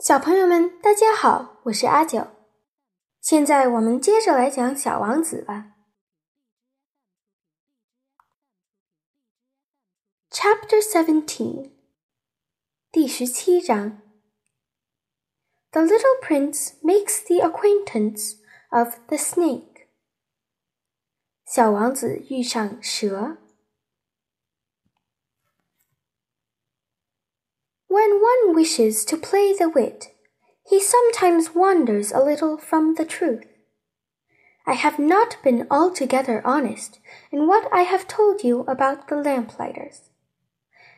小朋友们，大家好，我是阿九。现在我们接着来讲《小王子》吧。Chapter Seventeen，第十七章。The little prince makes the acquaintance of the snake。小王子遇上蛇。When one wishes to play the wit, he sometimes wanders a little from the truth. I have not been altogether honest in what I have told you about the lamplighters,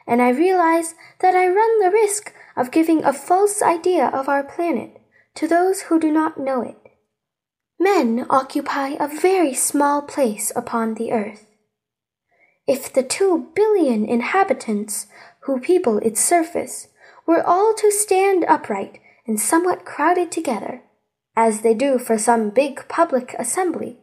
and I realize that I run the risk of giving a false idea of our planet to those who do not know it. Men occupy a very small place upon the earth. If the two billion inhabitants who people its surface were all to stand upright and somewhat crowded together, as they do for some big public assembly,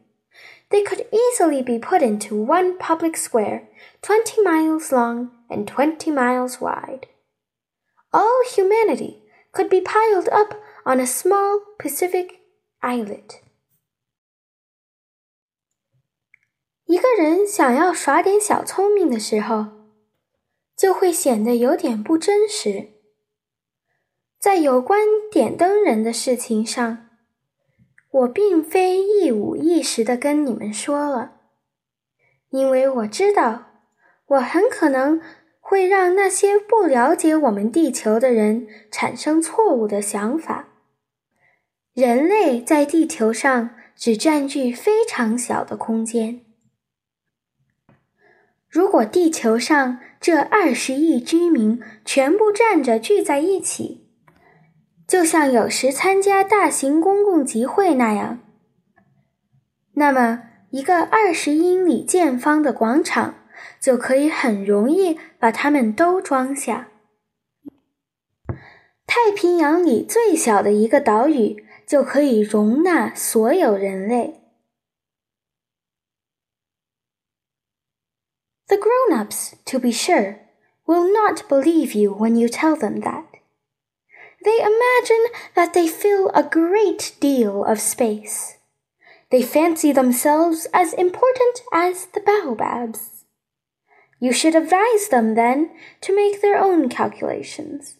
they could easily be put into one public square twenty miles long and twenty miles wide. All humanity could be piled up on a small Pacific islet. 一个人想要耍点小聪明的时候，就会显得有点不真实。 在有关点灯人的事情上，我并非一五一十的跟你们说了，因为我知道，我很可能会让那些不了解我们地球的人产生错误的想法。人类在地球上只占据非常小的空间。如果地球上这二十亿居民全部站着聚在一起，就像有时参加大型公共集会那样，那么一个二十英里见方的广场就可以很容易把它们都装下。太平洋里最小的一个岛屿就可以容纳所有人类。The grown-ups, to be sure, will not believe you when you tell them that. They imagine that they fill a great deal of space. They fancy themselves as important as the baobabs. You should advise them, then, to make their own calculations.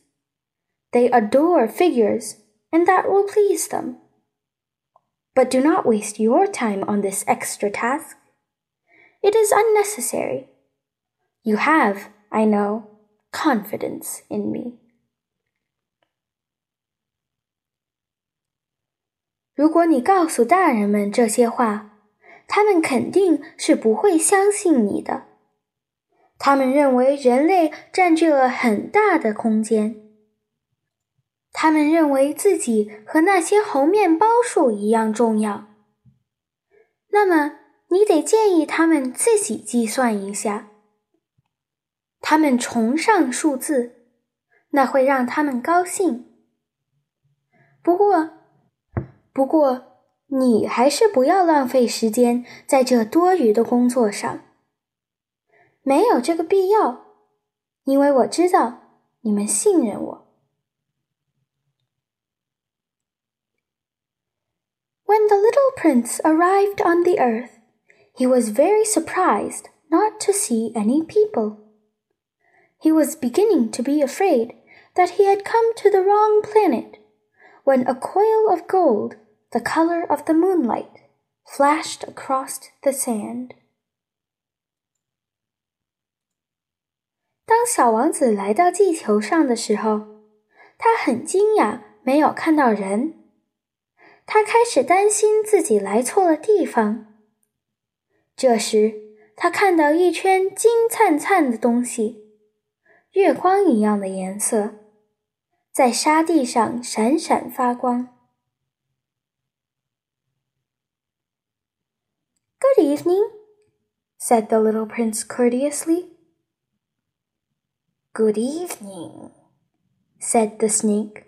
They adore figures, and that will please them. But do not waste your time on this extra task. It is unnecessary. You have, I know, confidence in me. 如果你告诉大人们这些话，他们肯定是不会相信你的。他们认为人类占据了很大的空间。他们认为自己和那些红面包树一样重要。那么，你得建议他们自己计算一下。他们崇尚数字，那会让他们高兴。不过，不过你还是不要浪费时间在这多余的工作上，没有这个必要，因为我知道你们信任我。When the little prince arrived on the earth, he was very surprised not to see any people. He was beginning to be afraid that he had come to the wrong planet when a coil of gold, the color of the moonlight, flashed across the sand. 当小王子来到地球上的时候，他很惊讶没有看到人。他开始担心自己来错了地方。这时，他看到一圈金灿灿的东西。月光一样的颜色，在沙地上闪闪发光。Good evening, said the little prince courteously. Good evening, said the snake.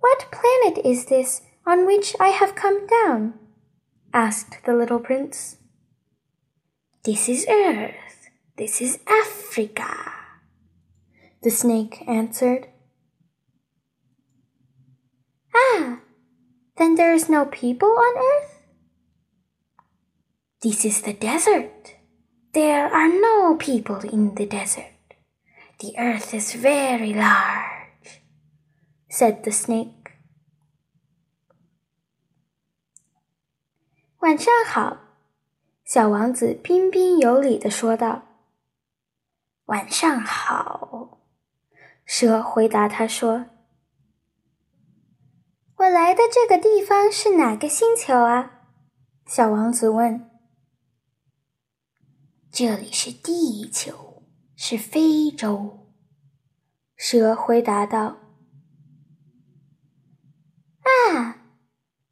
What planet is this on which I have come down? asked the little prince. This is Earth. This is Africa, the snake answered. Ah, then there is no people on Earth? This is the desert. There are no people in the desert. The earth is very large, said the snake. 晚上好，小王子彬彬有礼地说道。晚上好，蛇回答他说：“我来的这个地方是哪个星球啊？”小王子问。“ 这里是地球，是非洲。”蛇回答道。“啊，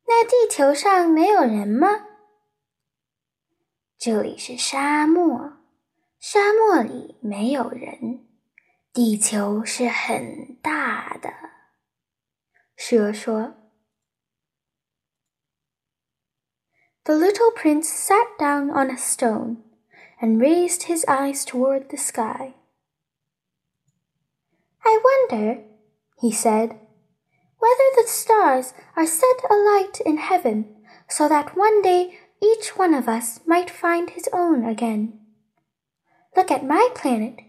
那地球上没有人吗？”“这里是沙漠。”沙漠里没有人，地球是很大的。蛇说。The little prince sat down on a stone and raised his eyes toward the sky. I wonder, he said, whether the stars are set alight in heaven so that one day each one of us might find his own again. Look at my planet.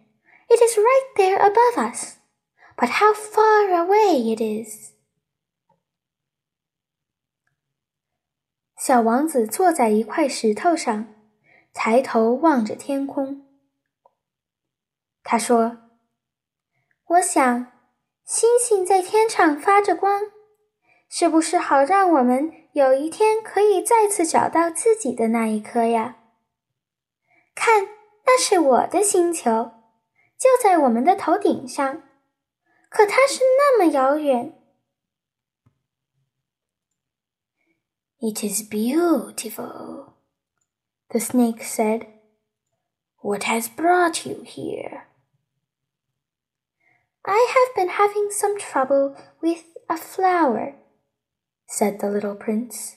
It is right there above us. But how far away it is! 小王子坐在一块石头上， 抬头望着天空。他说：“我想，星星在天上发着光，是不是好让我们有一天可以再次找到自己的那一颗呀？看。”那是我的星球，就在我们的头顶上，可它是那么遥远。It is beautiful, the snake said. What has brought you here? I have been having some trouble with a flower, said the little prince.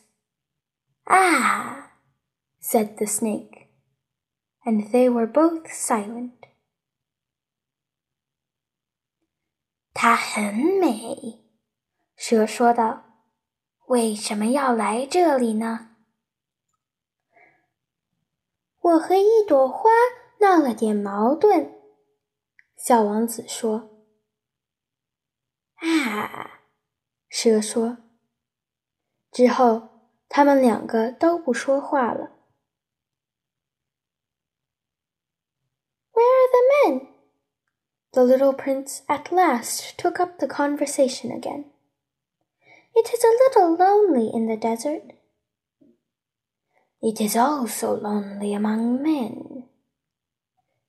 Ah, said the snake and they were both silent. 它很美，蛇说道。为什么要来这里呢？ ？”我和一朵花闹了点矛盾，小王子说。啊，蛇说。之后，他们两个都不说话了。men? The little prince at last took up the conversation again. It is a little lonely in the desert. It is also lonely among men,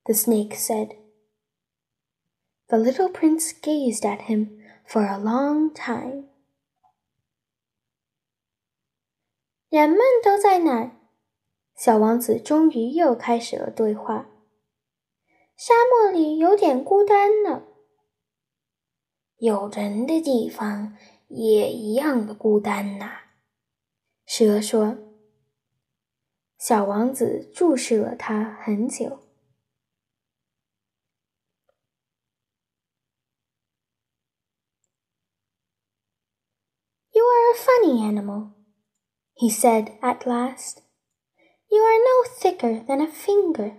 the snake said. The little prince gazed at him for a long time. 人们都在哪儿？小王子终于又开始了对话。沙漠里有点孤单呢。有人的地方也一样的孤单呐。蛇说。 小王子注视了他很久。You are a funny animal, he said at last. You are no thicker than a finger.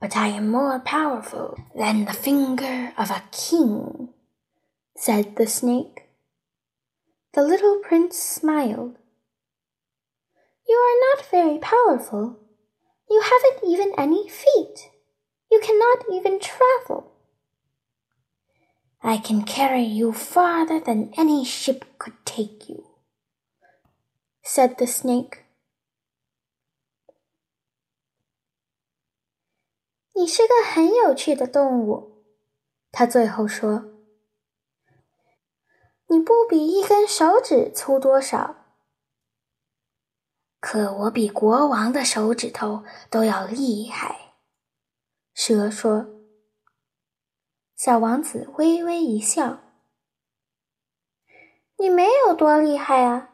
But I am more powerful than the finger of a king, said the snake. The little prince smiled. You are not very powerful. You haven't even any feet. You cannot even travel. I can carry you farther than any ship could take you, said the snake. 你是个很有趣的动物，他最后说。你不比一根手指粗多少， 可我比国王的手指头都要厉害。蛇说。小王子微微一笑。你没有多厉害啊，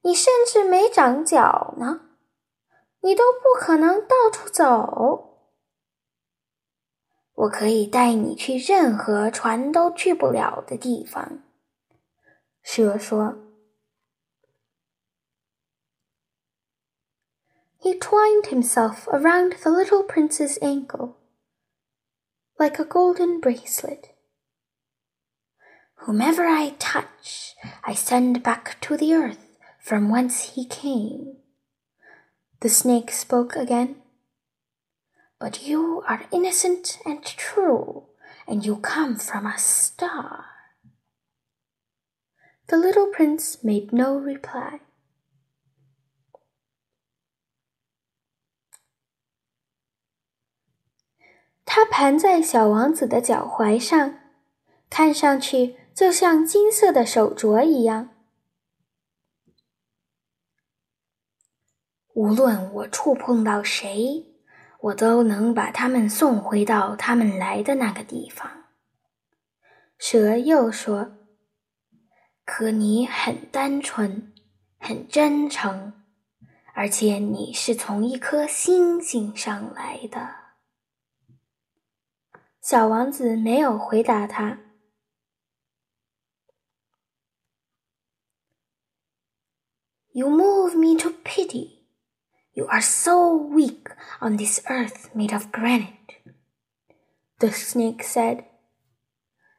你甚至没长脚呢，你都不可能到处走。我可以带你去任何船都去不了的地方，蛇说。He twined himself around the little prince's ankle like a golden bracelet. Whomever I touch, I send back to the earth from whence he came. The snake spoke again. But you are innocent and true, and you come from a star. The little prince made no reply. 它盘在小王子的脚踝上，看上去就像金色的手镯一样。无论我触碰到谁，我都能把他们送回到他们来的那个地方。蛇又说：“可你很单纯，很真诚，而且你是从一颗星星上来的。”小王子没有回答他。You move me to pity. You are so weak on this earth made of granite. The snake said,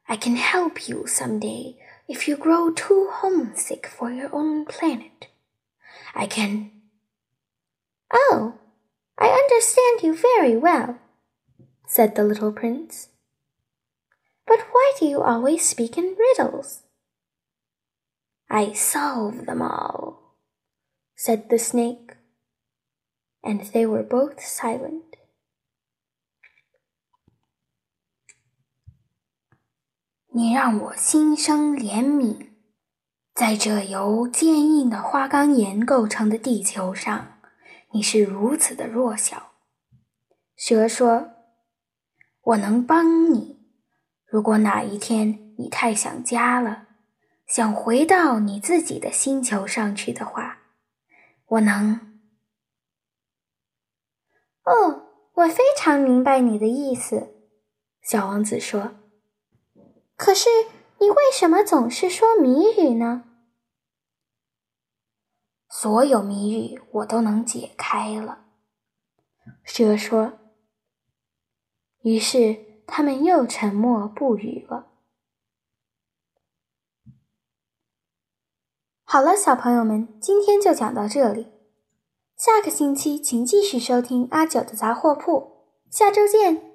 I can help you some day if you grow too homesick for your own planet. I can. Oh, I understand you very well, said the little prince. But why do you always speak in riddles? I solve them all, said the snake, and they were both silent. 你让我心生怜悯，在这由坚硬的花岗岩构成的地球上，你是如此的弱小。蛇说。 我能帮你。如果哪一天你太想家了，想回到你自己的星球上去的话，我能。哦，我非常明白你的意思，小王子说。可是你为什么总是说谜语呢？所有谜语我都能解开了，蛇说。于是他们又沉默不语了。好了，小朋友们，今天就讲到这里。下个星期请继续收听阿九的杂货铺，下周见。